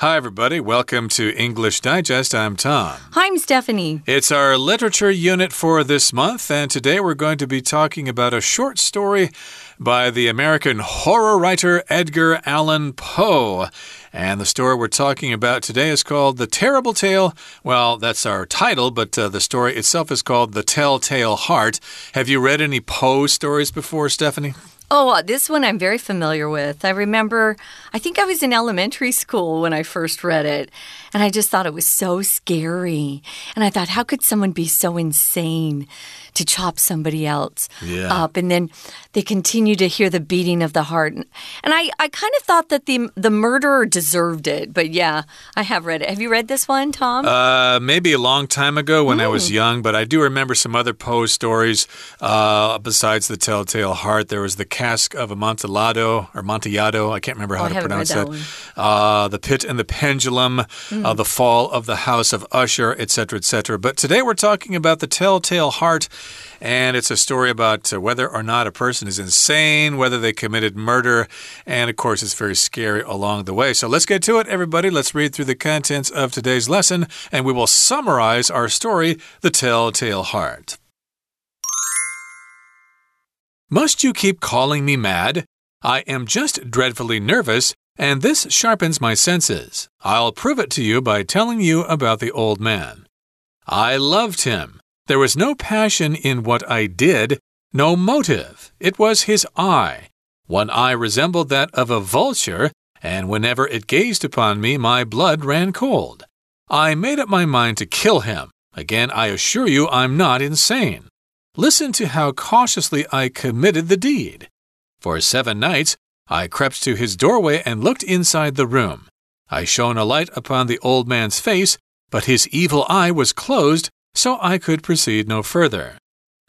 Hi, everybody. Welcome to English Digest. I'm Tom. Hi, I'm Stephanie. It's our literature unit for this month, and today we're going to be talking about a short story by the American horror writer Edgar Allan Poe. And the story we're talking about today is called The Terrible Tale. Well, that's our title, but uh, the story itself is called The Telltale Heart. Have you read any Poe stories before, Stephanie? Oh, uh, this one I'm very familiar with. I remember, I think I was in elementary school when I first read it, and I just thought it was so scary. And I thought, how could someone be so insane to chop somebody else yeah. up? And then they continue to hear the beating of the heart. And I, I kind of thought that the the murderer deserved it. But yeah, I have read it. Have you read this one, Tom? Uh, maybe a long time ago when mm. I was mm. young, but I do remember some other Poe stories. Uh, besides the Telltale Heart, there was the Cask of Amontillado or Montillado. I can't remember how oh, to pronounce that. that. Uh, the Pit and the Pendulum, mm. uh, the Fall of the House of Usher, etc., etc. But today we're talking about the Telltale Heart. And it's a story about uh, whether or not a person is insane, whether they committed murder, and of course, it's very scary along the way. So let's get to it, everybody. Let's read through the contents of today's lesson, and we will summarize our story, The Telltale Heart. Must you keep calling me mad? I am just dreadfully nervous, and this sharpens my senses. I'll prove it to you by telling you about the old man. I loved him. There was no passion in what I did, no motive. It was his eye. One eye resembled that of a vulture, and whenever it gazed upon me, my blood ran cold. I made up my mind to kill him. Again, I assure you I'm not insane. Listen to how cautiously I committed the deed. For seven nights, I crept to his doorway and looked inside the room. I shone a light upon the old man's face, but his evil eye was closed, so I could proceed no further.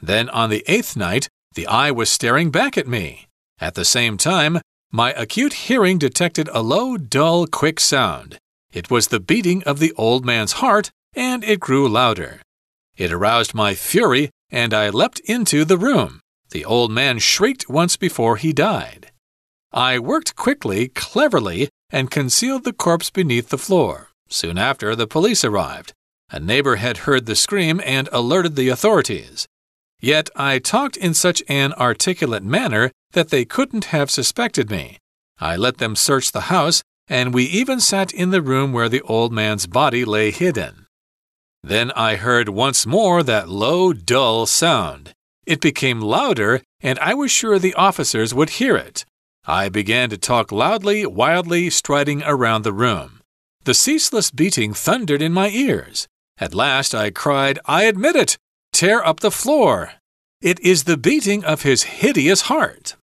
Then on the eighth night, the eye was staring back at me. At the same time, my acute hearing detected a low, dull, quick sound. It was the beating of the old man's heart, and it grew louder. It aroused my fury, and I leapt into the room. The old man shrieked once before he died. I worked quickly, cleverly, and concealed the corpse beneath the floor. Soon after, the police arrived. A neighbor had heard the scream and alerted the authorities. Yet I talked in such an articulate manner that they couldn't have suspected me. I let them search the house, and we even sat in the room where the old man's body lay hidden. Then I heard once more that low, dull sound. It became louder, and I was sure the officers would hear it. I began to talk loudly, wildly, striding around the room. The ceaseless beating thundered in my ears. At last I cried, I admit it! Tear up the floor! It is the beating of his hideous heart.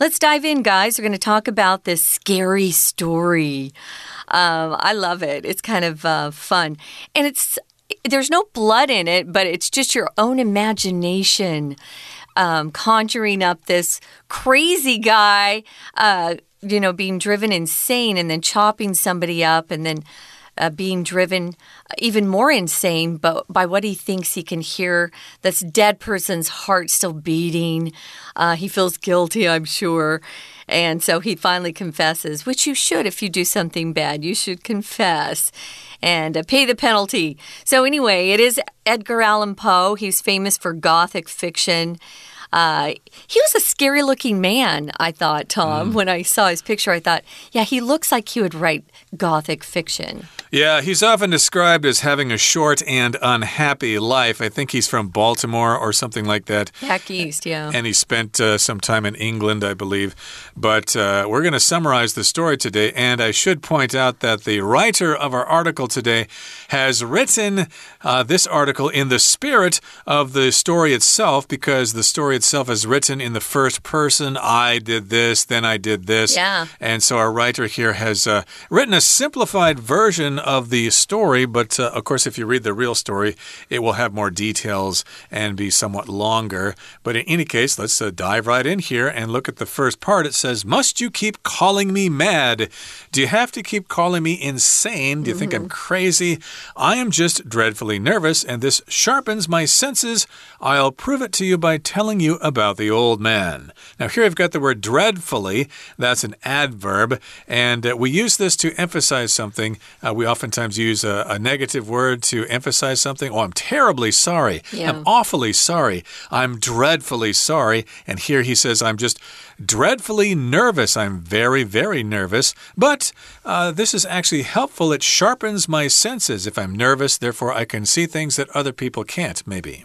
Let's dive in, guys. We're going to talk about this scary story. Um, I love it. It's kind of uh, fun. And it's there's no blood in it, but it's just your own imagination um, conjuring up this crazy guy, uh, you know, being driven insane and then chopping somebody up and then uh, being driven even more insane but by what he thinks he can hear this dead person's heart still beating. Uh, he feels guilty, I'm sure. And so he finally confesses, which you should if you do something bad. You should confess and uh, pay the penalty. So, anyway, it is Edgar Allan Poe. He's famous for Gothic fiction. Uh, he was a scary looking man, I thought, Tom. Mm. When I saw his picture, I thought, yeah, he looks like he would write Gothic fiction. Yeah, he's often described as having a short and unhappy life. I think he's from Baltimore or something like that. Back east, yeah. And he spent uh, some time in England, I believe. But uh, we're going to summarize the story today. And I should point out that the writer of our article today has written uh, this article in the spirit of the story itself because the story itself is written in the first person. I did this, then I did this. Yeah. And so our writer here has uh, written a simplified version of the story, but uh, of course, if you read the real story, it will have more details and be somewhat longer. But in any case, let's uh, dive right in here and look at the first part. It says, Must you keep calling me mad? Do you have to keep calling me insane? Do you mm -hmm. think I'm mm-hmm. crazy? I am just dreadfully nervous, and this sharpens my senses. I'll prove it to you by telling you you about the old man. Now, here I've got the word dreadfully. That's an adverb. And uh, we use this to emphasize something. Uh, we oftentimes use a, a, negative word to emphasize something. Oh, I'm terribly sorry. Yeah. I'm awfully sorry. I'm dreadfully sorry. And here he says, I'm just dreadfully nervous. I'm very, very nervous. But uh, this is actually helpful. It sharpens my senses. If I'm nervous, therefore I can see things that other people can't, maybe.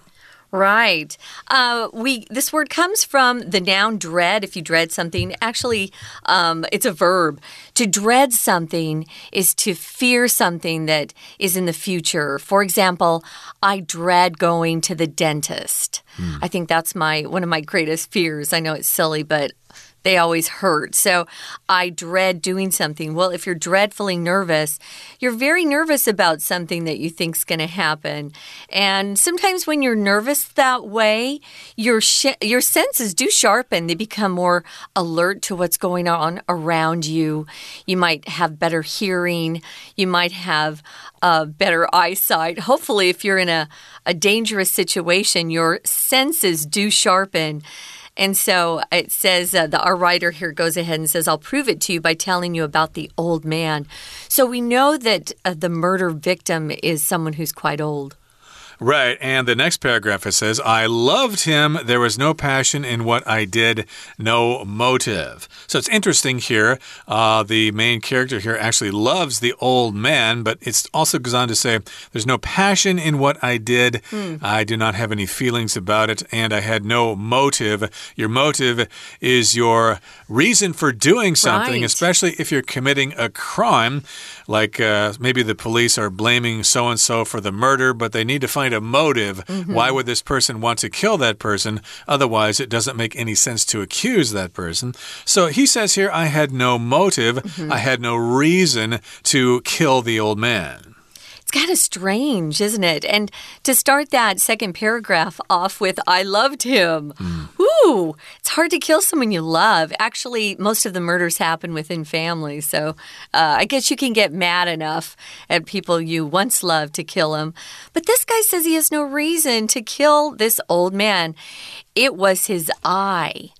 Right. Uh, we this word comes from the noun dread. If you dread something, actually, um, it's a verb. To dread something is to fear something that is in the future. For example, I dread going to the dentist. Mm. I think that's my one of my greatest fears. I know it's silly, but they always hurt. So I dread doing something. Well, if you're dreadfully nervous, you're very nervous about something that you think's going to happen. And sometimes when you're nervous that way, your your senses do sharpen. They become more alert to what's going on around you. You might have better hearing. You might have uh, better eyesight. Hopefully, if you're in a, a dangerous situation, your senses do sharpen. And so it says, uh, the, our writer here goes ahead and says, I'll prove it to you by telling you about the old man. So we know that uh, the murder victim is someone who's quite old. Right. And the next paragraph it says, I loved him. There was no passion in what I did, no motive. So it's interesting here. Uh, the main character here actually loves the old man, but it also goes on to say, There's no passion in what I did. Mm. I do not have any feelings about it, and I had no motive. Your motive is your reason for doing something, right. especially if you're committing a crime. Like uh, maybe the police are blaming so and so for the murder, but they need to find a motive. Mm -hmm. Why would this person want to kill that person? Otherwise, it doesn't make any sense to accuse that person. So he says here, I had no motive, mm -hmm. I had no reason to kill the old man kind of strange, isn't it? And to start that second paragraph off with, I loved him. Mm. Ooh, it's hard to kill someone you love. Actually, most of the murders happen within families. So uh, I guess you can get mad enough at people you once loved to kill them. But this guy says he has no reason to kill this old man. It was his eye.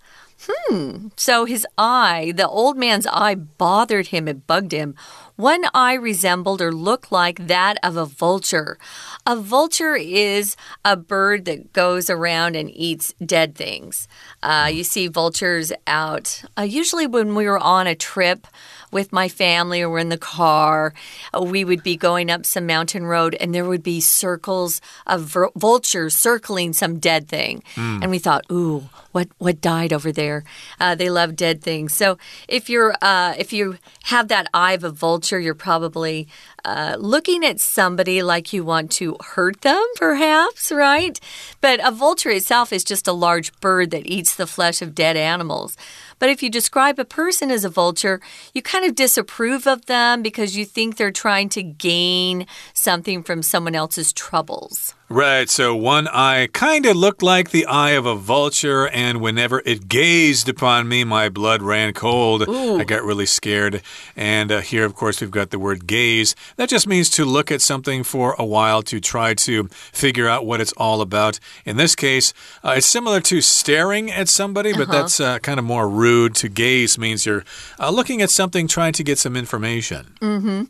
Hmm. So his eye, the old man's eye, bothered him. It bugged him. One eye resembled or looked like that of a vulture. A vulture is a bird that goes around and eats dead things. Uh, you see vultures out, uh, usually when we were on a trip with my family or we're in the car, uh, we would be going up some mountain road and there would be circles of vultures circling some dead thing. Mm. And we thought, ooh, what what died over there? Uh, they love dead things. So if you're uh, if you have that eye of a vulture, you're probably uh, looking at somebody like you want to hurt them, perhaps, right? But a vulture itself is just a large bird that eats the flesh of dead animals. But if you describe a person as a vulture, you kind of disapprove of them because you think they're trying to gain something from someone else's troubles. Right, so one eye kind of looked like the eye of a vulture, and whenever it gazed upon me, my blood ran cold. Ooh. I got really scared. And uh, here, of course, we've got the word gaze. That just means to look at something for a while to try to figure out what it's all about. In this case, uh, it's similar to staring at somebody, but uh -huh. that's uh, kind of more rude. To gaze means you're uh, looking at something, trying to get some information. Mm -hmm.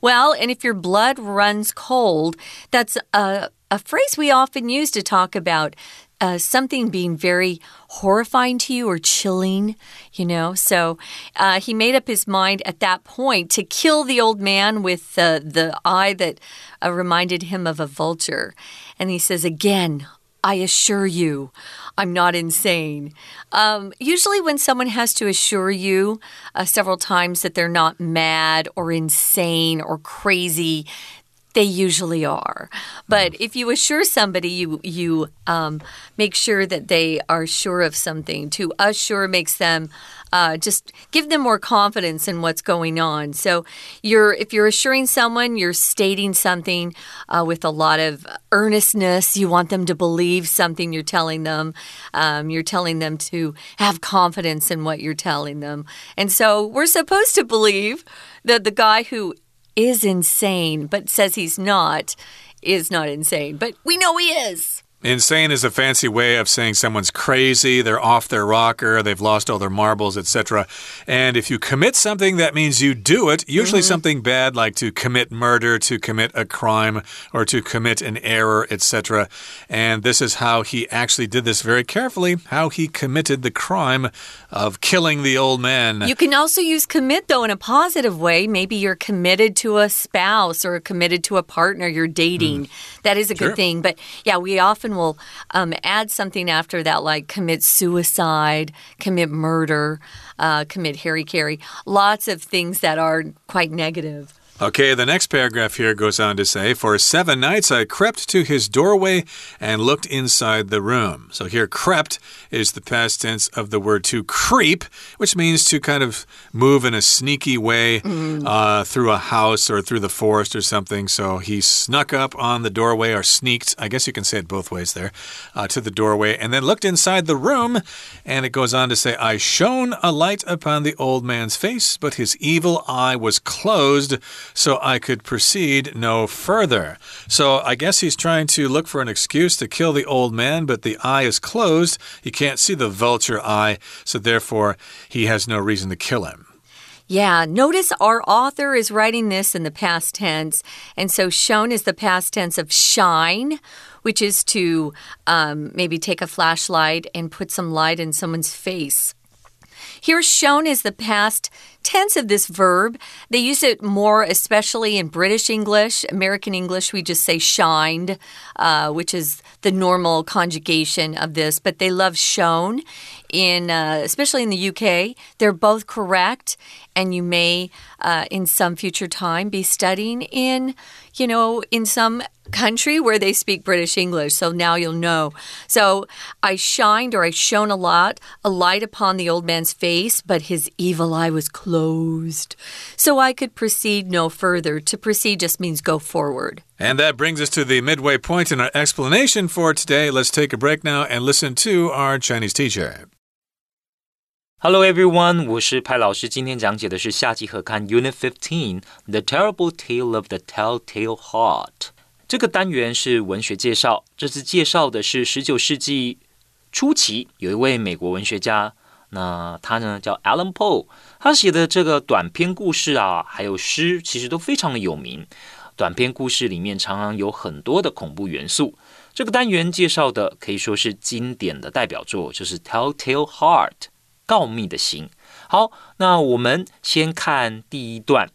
Well, and if your blood runs cold, that's a uh, a phrase we often use to talk about uh, something being very horrifying to you or chilling, you know. So uh, he made up his mind at that point to kill the old man with uh, the eye that uh, reminded him of a vulture. And he says, Again, I assure you, I'm not insane. Um, usually, when someone has to assure you uh, several times that they're not mad or insane or crazy, they usually are. But mm. if you assure somebody, you you um, make sure that they are sure of something. To assure makes them uh, just give them more confidence in what's going on. So you're if you're assuring someone, you're stating something uh, with a lot of earnestness. You want them to believe something you're telling them. Um, you're telling them to have confidence in what you're telling them. And so we're supposed to believe that the guy who is insane, but says he's not, is not insane. But we know he is. Insane is a fancy way of saying someone's crazy, they're off their rocker, they've lost all their marbles, etc. And if you commit something, that means you do it, usually mm -hmm. something bad like to commit murder, to commit a crime, or to commit an error, etc. And this is how he actually did this very carefully, how he committed the crime of killing the old man. You can also use commit, though, in a positive way. Maybe you're committed to a spouse or committed to a partner you're dating. Mm. That is a sure. good thing. But yeah, we often will um, add something after that, like commit suicide, commit murder, uh, commit hara-kiri. Lots of things that are quite negative. Okay, the next paragraph here goes on to say, For seven nights I crept to his doorway and looked inside the room. So here, crept is the past tense of the word to creep, which means to kind of move in a sneaky way mm. uh, through a house or through the forest or something. So he snuck up on the doorway or sneaked, I guess you can say it both ways there, uh, to the doorway and then looked inside the room. And it goes on to say, I shone a light upon the old man's face, but his evil eye was closed so I could proceed no further. So I guess he's trying to look for an excuse to kill the old man, but the eye is closed. He can't see the vulture eye, so therefore he has no reason to kill him. Yeah, notice our author is writing this in the past tense, and so shone is the past tense of shine, which is to um, maybe take a flashlight and put some light in someone's face. Here shone is the past tense of this verb. They use it more, especially in British English. American English, we just say shined, uh, which is the normal conjugation of this, but they love shone. In uh, especially in the UK, they're both correct, and you may, uh, in some future time, be studying in, you know, in some country where they speak British English. So now you'll know. So I shined or I shone a lot, a light upon the old man's face, but his evil eye was closed. So I could proceed no further. To proceed just means go forward. And that brings us to the midway point in our explanation for today. Let's take a break now and listen to our Chinese teacher. Hello everyone，我是派老师。今天讲解的是夏季合刊 Unit Fifteen The Terrible Tale of the Telltale Heart。这个单元是文学介绍，这次介绍的是十九世纪初期有一位美国文学家， 那他呢叫 Alan Poe，他写的这个短篇故事啊，还有诗，其实都非常的有名。短篇故事里面常常有很多的恐怖元素。这个单元介绍的可以说是经典的代表作，就是《Telltale Heart》告密的心。好，那我们先看第一段。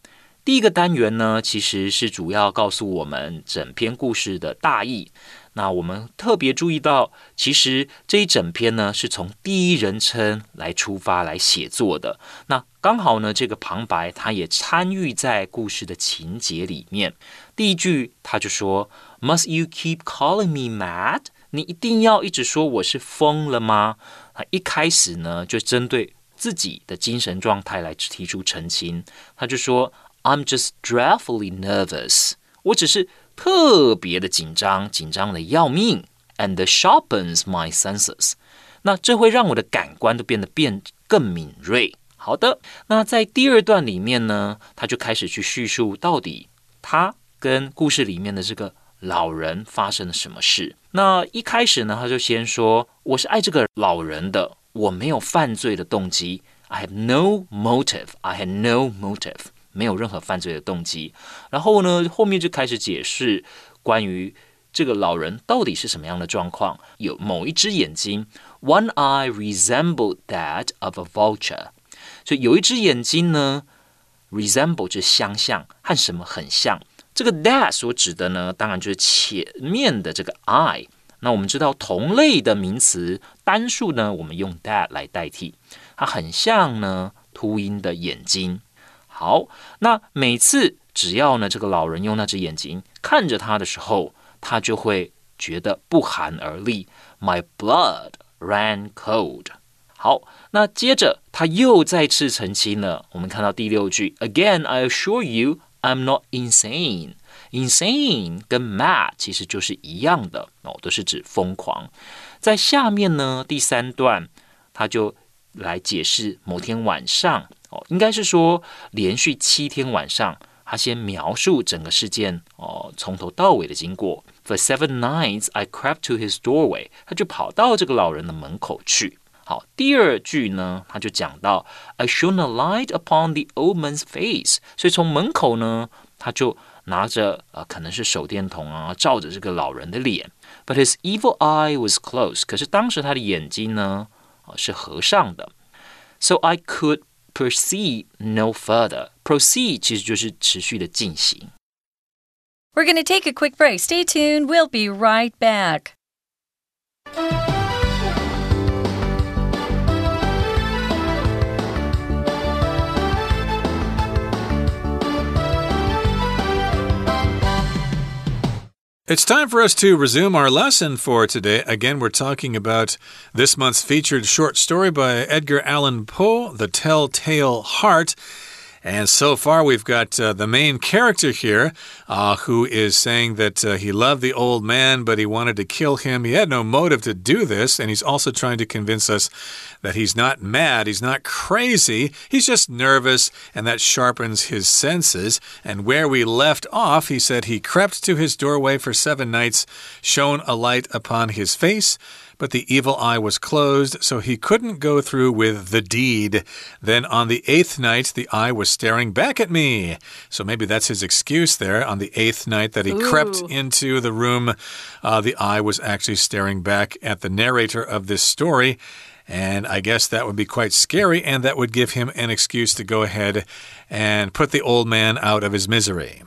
第一个单元呢，其实是主要告诉我们整篇故事的大意。那我们特别注意到，其实这一整篇呢，是从第一人称来出发来写作的。那刚好呢，这个旁白他也参与在故事的情节里面。第一句他就说：“Must you keep calling me mad？你一定要一直说我是疯了吗？”啊，一开始呢，就针对自己的精神状态来提出澄清。他就说。I'm just dreadfully nervous。我只是特别的紧张，紧张的要命。And sharpens my senses。那这会让我的感官都变得变更敏锐。好的，那在第二段里面呢，他就开始去叙述到底他跟故事里面的这个老人发生了什么事。那一开始呢，他就先说：“我是爱这个老人的，我没有犯罪的动机。I have no motive. I have no motive。”没有任何犯罪的动机，然后呢，后面就开始解释关于这个老人到底是什么样的状况。有某一只眼睛，one eye resembled that of a vulture，所以有一只眼睛呢，resemble 就相像，和什么很像。这个 that 所指的呢，当然就是前面的这个 eye。那我们知道同类的名词单数呢，我们用 that 来代替，它很像呢，秃鹰的眼睛。好，那每次只要呢，这个老人用那只眼睛看着他的时候，他就会觉得不寒而栗。My blood ran cold。好，那接着他又再次澄清了。我们看到第六句，Again I assure you I'm not insane。Insane 跟 mad 其实就是一样的哦，都是指疯狂。在下面呢，第三段他就来解释某天晚上。哦，应该是说连续七天晚上，他先描述整个事件哦，从头到尾的经过， For seven nights, I crept to his doorway。他就跑到这个老人的门口去。好，第二句呢，他就讲到 I shone a light upon the old man's face。所以从门口呢，他就拿着呃，可能是手电筒啊，照着这个老人的脸。But his evil eye was closed。可是当时他的眼睛呢，啊 是合上的。So I could proceed no further. Proceed 其实就是持续的进行。We're going to take a quick break. Stay tuned. We'll be right back. It's time for us to resume our lesson for today. Again, we're talking about this month's featured short story by Edgar Allan Poe, The Telltale Heart. And so far, we've got uh, the main character here uh, who is saying that uh, he loved the old man, but he wanted to kill him. He had no motive to do this. And he's also trying to convince us that he's not mad, he's not crazy, he's just nervous, and that sharpens his senses. And where we left off, he said he crept to his doorway for seven nights, shone a light upon his face but the evil eye was closed, so he couldn't go through with the deed. Then on the eighth night, the eye was staring back at me. So maybe that's his excuse there. On the eighth night that he Ooh. crept into the room, uh, the eye was actually staring back at the narrator of this story. And I guess that would be quite scary, and that would give him an excuse to go ahead and put the old man out of his misery.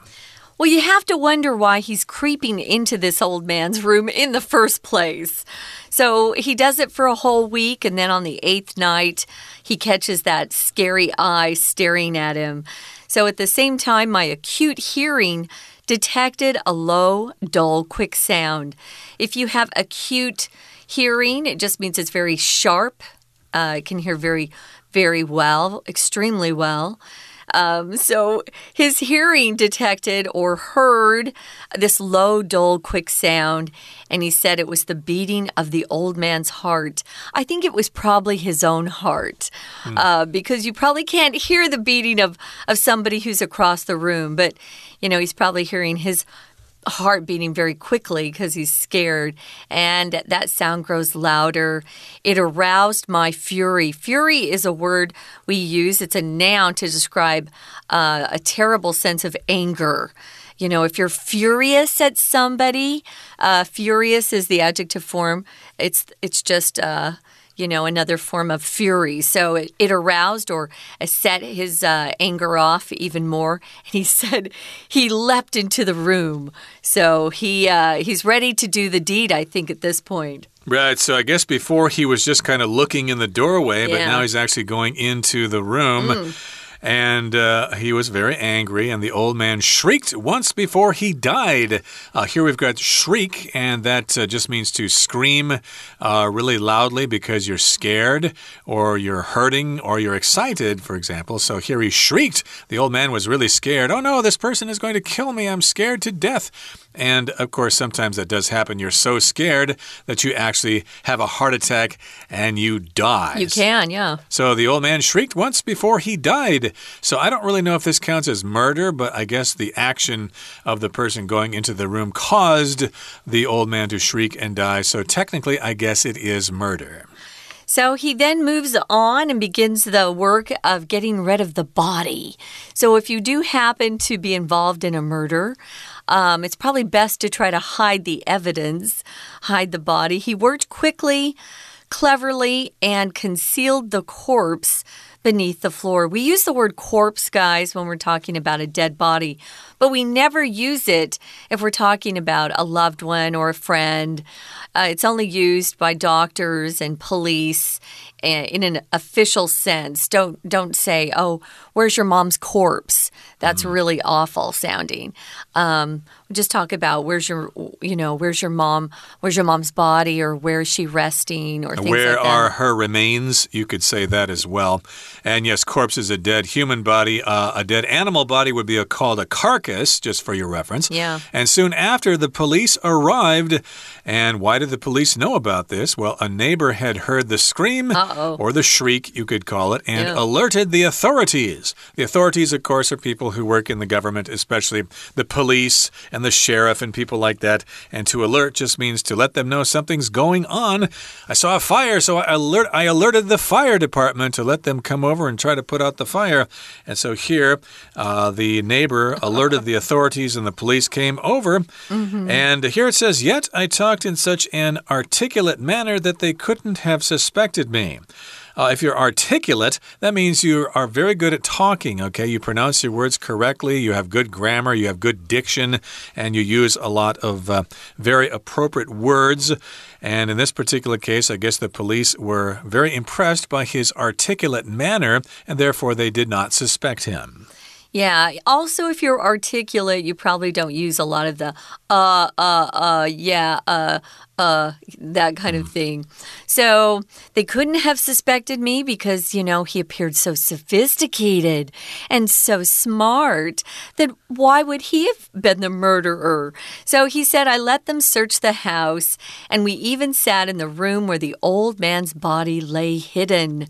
Well, you have to wonder why he's creeping into this old man's room in the first place. So he does it for a whole week, and then on the eighth night, he catches that scary eye staring at him. So at the same time, my acute hearing detected a low, dull, quick sound. If you have acute hearing, it just means it's very sharp. Uh, it can hear very, very well, extremely well. Um, so his hearing detected or heard this low, dull, quick sound, and he said it was the beating of the old man's heart. I think it was probably his own heart, mm. uh, because you probably can't hear the beating of of somebody who's across the room, but you know he's probably hearing his heart beating very quickly because he's scared, and that sound grows louder. It aroused my fury. Fury is a word we use, it's a noun to describe uh, a terrible sense of anger. You know, if you're furious at somebody, uh, furious is the adjective form. It's it's just uh, you know, another form of fury. So it, it aroused or set his uh, anger off even more. And he said he leapt into the room. So he uh, he's ready to do the deed, I think, at this point. Right. So I guess before he was just kind of looking in the doorway, yeah. but now he's actually going into the room. Mm and uh, he was very angry. And the old man shrieked once before he died. Uh, here we've got shriek, and that uh, just means to scream uh, really loudly because you're scared or you're hurting or you're excited, for example. So here he shrieked. The old man was really scared. Oh no, this person is going to kill me. I'm scared to death. And of course, sometimes that does happen. You're so scared that you actually have a heart attack and you die. You can, yeah. So the old man shrieked once before he died. So I don't really know if this counts as murder, but I guess the action of the person going into the room caused the old man to shriek and die. So technically, I guess it is murder. So he then moves on and begins the work of getting rid of the body. So if you do happen to be involved in a murder, um, it's probably best to try to hide the evidence, hide the body. He worked quickly, cleverly, and concealed the corpse beneath the floor. We use the word corpse, guys, when we're talking about a dead body, but we never use it if we're talking about a loved one or a friend. Uh, it's only used by doctors and police in an official sense. Don't don't say, "Oh, where's your mom's corpse?" That's mm. really awful sounding. Um, just talk about where's your you know where's your mom where's your mom's body or where is she resting or where like are her remains you could say that as well And yes, corpse is a dead human body. Uh, a dead animal body would be a, called a carcass, just for your reference. Yeah. And soon after, the police arrived. And why did the police know about this? Well, a neighbor had heard the scream uh -oh. Or the shriek, you could call it, and yeah. alerted the authorities. The authorities, of course, are people who work in the government, especially the police and the sheriff and people like that. And to alert just means to let them know something's going on. I saw a fire, so I, alert, I alerted the fire department to let them come over and try to put out the fire. And so here, uh, the neighbor alerted the authorities, and the police came over. Mm -hmm. And here it says, Yet I talked in such an articulate manner that they couldn't have suspected me. Uh, if you're articulate, that means you are very good at talking, okay? You pronounce your words correctly, you have good grammar, you have good diction, and you use a lot of uh, very appropriate words. And in this particular case, I guess the police were very impressed by his articulate manner, and therefore they did not suspect him. Yeah. Also, if you're articulate, you probably don't use a lot of the uh, uh, uh, yeah, uh, uh, that kind of thing. So they couldn't have suspected me because, you know, he appeared so sophisticated and so smart that why would he have been the murderer? So he said, I let them search the house, and we even sat in the room where the old man's body lay hidden.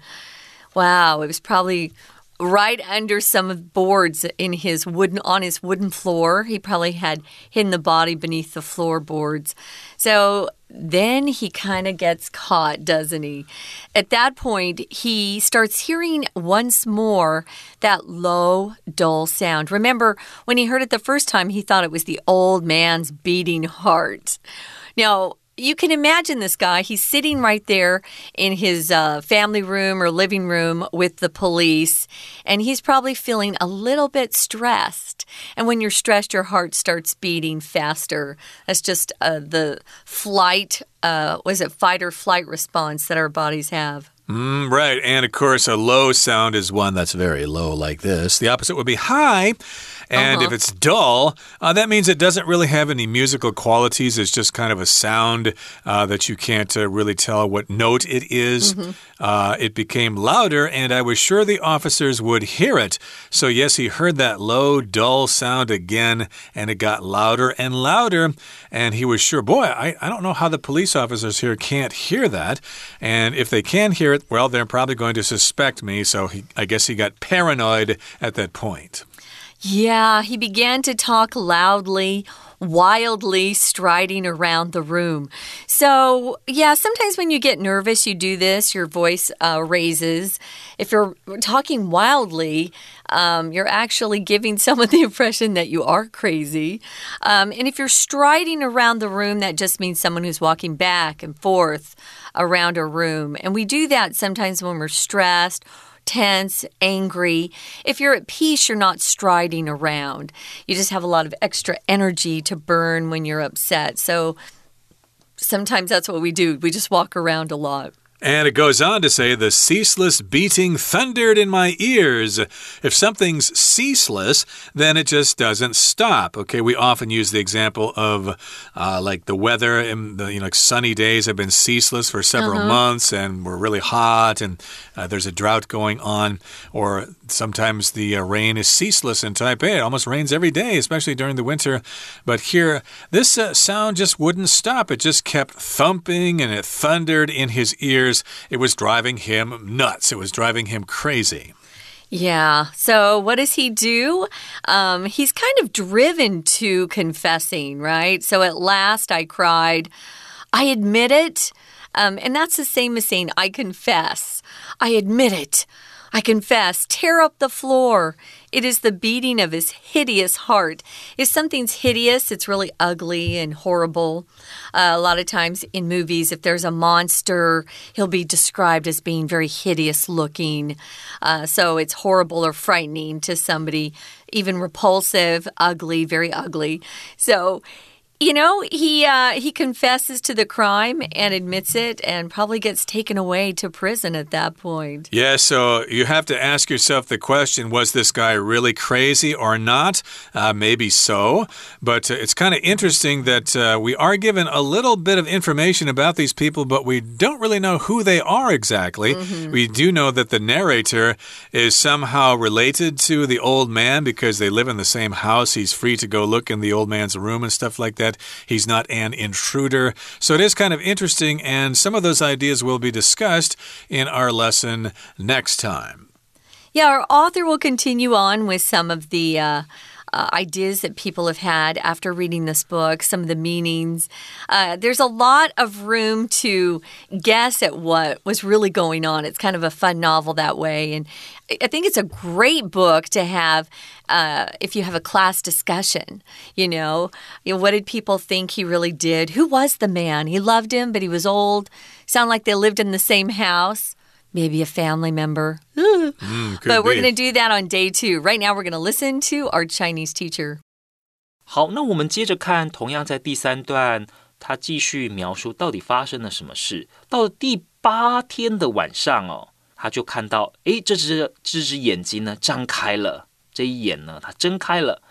Wow, it was probably right under some of boards in his wooden on his wooden floor. He probably had hidden the body beneath the floorboards. So then he kind of gets caught, doesn't he? At that point, he starts hearing once more that low, dull sound. Remember, when he heard it the first time, he thought it was the old man's beating heart. Now, you can imagine this guy. He's sitting right there in his uh, family room or living room with the police, and he's probably feeling a little bit stressed. And when you're stressed, your heart starts beating faster. That's just uh, the flight, uh, was it fight or flight response that our bodies have. Mm, right. And of course, a low sound is one that's very low, like this. The opposite would be high. And uh -huh. if uh-huh. it's dull, uh, that means it doesn't really have any musical qualities. It's just kind of a sound uh, that you can't uh, really tell what note it is. Mm -hmm. it became louder, and I was sure the officers would hear it. So, yes, he heard that low, dull sound again, and it got louder and louder. And he was sure, boy, I, I don't know how the police officers here can't hear that. And if they can hear it, well, they're probably going to suspect me. So, he, I guess he got paranoid at that point. Yeah, he began to talk loudly, wildly striding around the room. So, yeah, sometimes when you get nervous, you do this, your voice uh, raises. If you're talking wildly, um, you're actually giving someone the impression that you are crazy. Um, and if you're striding around the room, that just means someone who's walking back and forth around a room. And we do that sometimes when we're stressed tense, angry. If you're at peace, you're not striding around. You just have a lot of extra energy to burn when you're upset. So sometimes that's what we do. We just walk around a lot. And it goes on to say, the ceaseless beating thundered in my ears. If something's ceaseless, then it just doesn't stop. Okay, we often use the example of uh, like the weather, and the, you know, like sunny days have been ceaseless for several uh -huh. months and we're really hot and uh, there's a drought going on. Or sometimes the uh, rain is ceaseless in Taipei. It almost rains every day, especially during the winter. But here, this uh, sound just wouldn't stop. It just kept thumping and it thundered in his ears years, it was driving him nuts. It was driving him crazy. Yeah. So, what does he do? Um, he's kind of driven to confessing, right? So, at last I cried, I admit it. Um, and that's the same as saying, I confess. I admit it. I confess, tear up the floor. It is the beating of his hideous heart. If something's hideous, it's really ugly and horrible. Uh, a lot of times in movies, if there's a monster, he'll be described as being very hideous looking. Uh, so it's horrible or frightening to somebody, even repulsive, ugly, very ugly. So You know, he uh, he confesses to the crime and admits it, and probably gets taken away to prison at that point. Yeah, so you have to ask yourself the question: Was this guy really crazy or not? Uh, maybe so, but uh, it's kind of interesting that uh, we are given a little bit of information about these people, but we don't really know who they are exactly. Mm -hmm. We do know that the narrator is somehow related to the old man because they live in the same house. He's free to go look in the old man's room and stuff like that. He's not an intruder. So it is kind of interesting, and some of those ideas will be discussed in our lesson next time. Yeah, our author will continue on with some of the. Uh, uh, ideas that people have had after reading this book, some of the meanings. Uh, there's a lot of room to guess at what was really going on. It's kind of a fun novel that way. And I think it's a great book to have uh, if you have a class discussion. You know, you know, what did people think he really did? Who was the man? He loved him, but he was old. Sound like they lived in the same house maybe a family member. Mm, but we're going to do that on day two. Right now, we're going to listen to our Chinese teacher. 好，那我们接着看，同样在第三段，他继续描述到底发生了什么事。到了第八天的晚上哦，他就看到，诶，这只这只眼睛呢张开了，这一眼呢，它睁开了，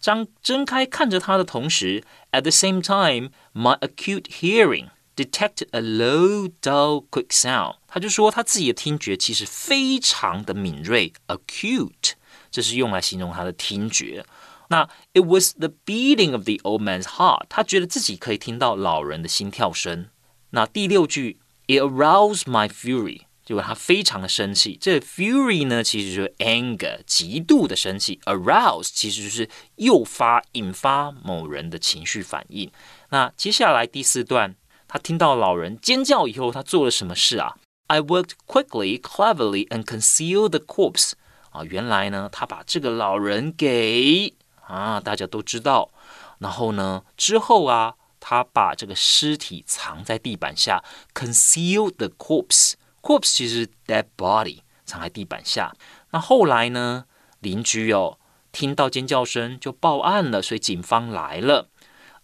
张睁开看着他的同时，at the same time, my acute hearing detected a low, dull, quick sound。他就说他自己的听觉其实非常的敏锐，acute，这是用来形容他的听觉。那 it was the beating of the old man's heart，他觉得自己可以听到老人的心跳声。那第六句，it aroused my fury，结果他非常的生气。这 fury 呢，其实就是 anger，极度的生气。arouse 其实就是诱发、引发某人的情绪反应。那接下来第四段。 他听到老人尖叫以后，他做了什么事啊？I worked quickly, cleverly, and concealed the corpse。啊，原来呢，他把这个老人给啊，大家都知道。然后呢，之后啊，他把这个尸体藏在地板下，concealed the corpse。corpse 其实 dead body，藏在地板下。那后来呢，邻居哦听到尖叫声就报案了，所以警方来了。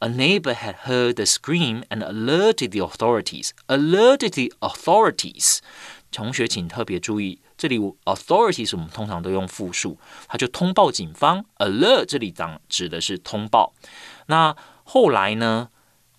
A neighbor had heard the scream and alerted the authorities. Alerted the authorities. 同学请特别注意，这里 authorities 我们通常都用复数，他就通报警方。Alert 这里当指的是通报。那后来呢，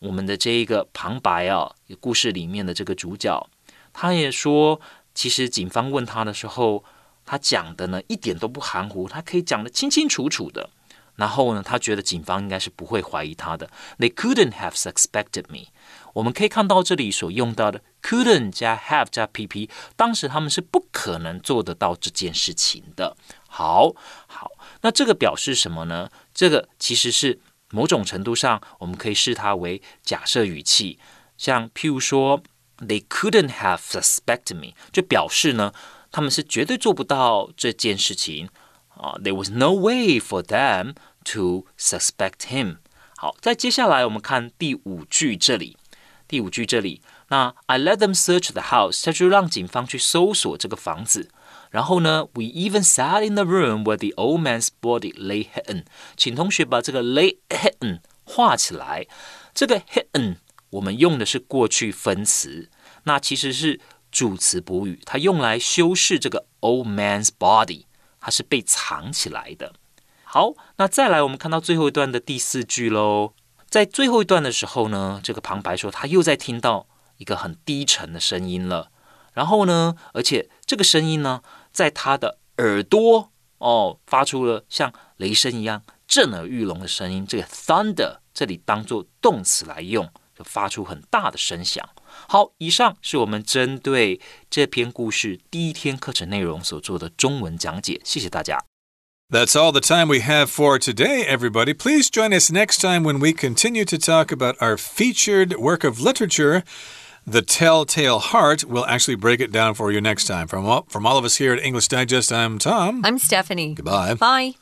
我们的这一个旁白啊，故事里面的这个主角，他也说，其实警方问他的时候，他讲的呢一点都不含糊，他可以讲的清清楚楚的。然后呢，他觉得警方应该是不会怀疑他的。They couldn't have suspected me。我们可以看到这里所用到的 couldn't 加 have 加 pp，当时他们是不可能做得到这件事情的。好，好，那这个表示什么呢？这个其实是某种程度上，我们可以视它为假设语气。像譬如说，They couldn't have suspected me，就表示呢，他们是绝对做不到这件事情。啊，There was no way for them to suspect him。好，在接下来我们看第五句这里，第五句这里，那 I let them search the house，他就让警方去搜索这个房子。然后呢，We even sat in the room where the old man's body lay hidden。请同学把这个 lay hidden 画起来。这个 hidden 我们用的是过去分词，那其实是主词补语，它用来修饰这个 old man's body。 它是被藏起来的。好，那再来，我们看到最后一段的第四句喽。在最后一段的时候呢，这个旁白说他又在听到一个很低沉的声音了。然后呢，而且这个声音呢，在他的耳朵哦，发出了像雷声一样震耳欲聋的声音。这个 thunder 这里当做动词来用，就发出很大的声响。好，以上是我们针对这篇故事第一天课程内容所做的中文讲解，谢谢大家。That's all the time we have for today, everybody. Please join us next time when we continue to talk about our featured work of literature, The Telltale Heart. We'll actually break it down for you next time. From all, from all of us here at English Digest, I'm Tom. I'm Stephanie. Goodbye. Bye.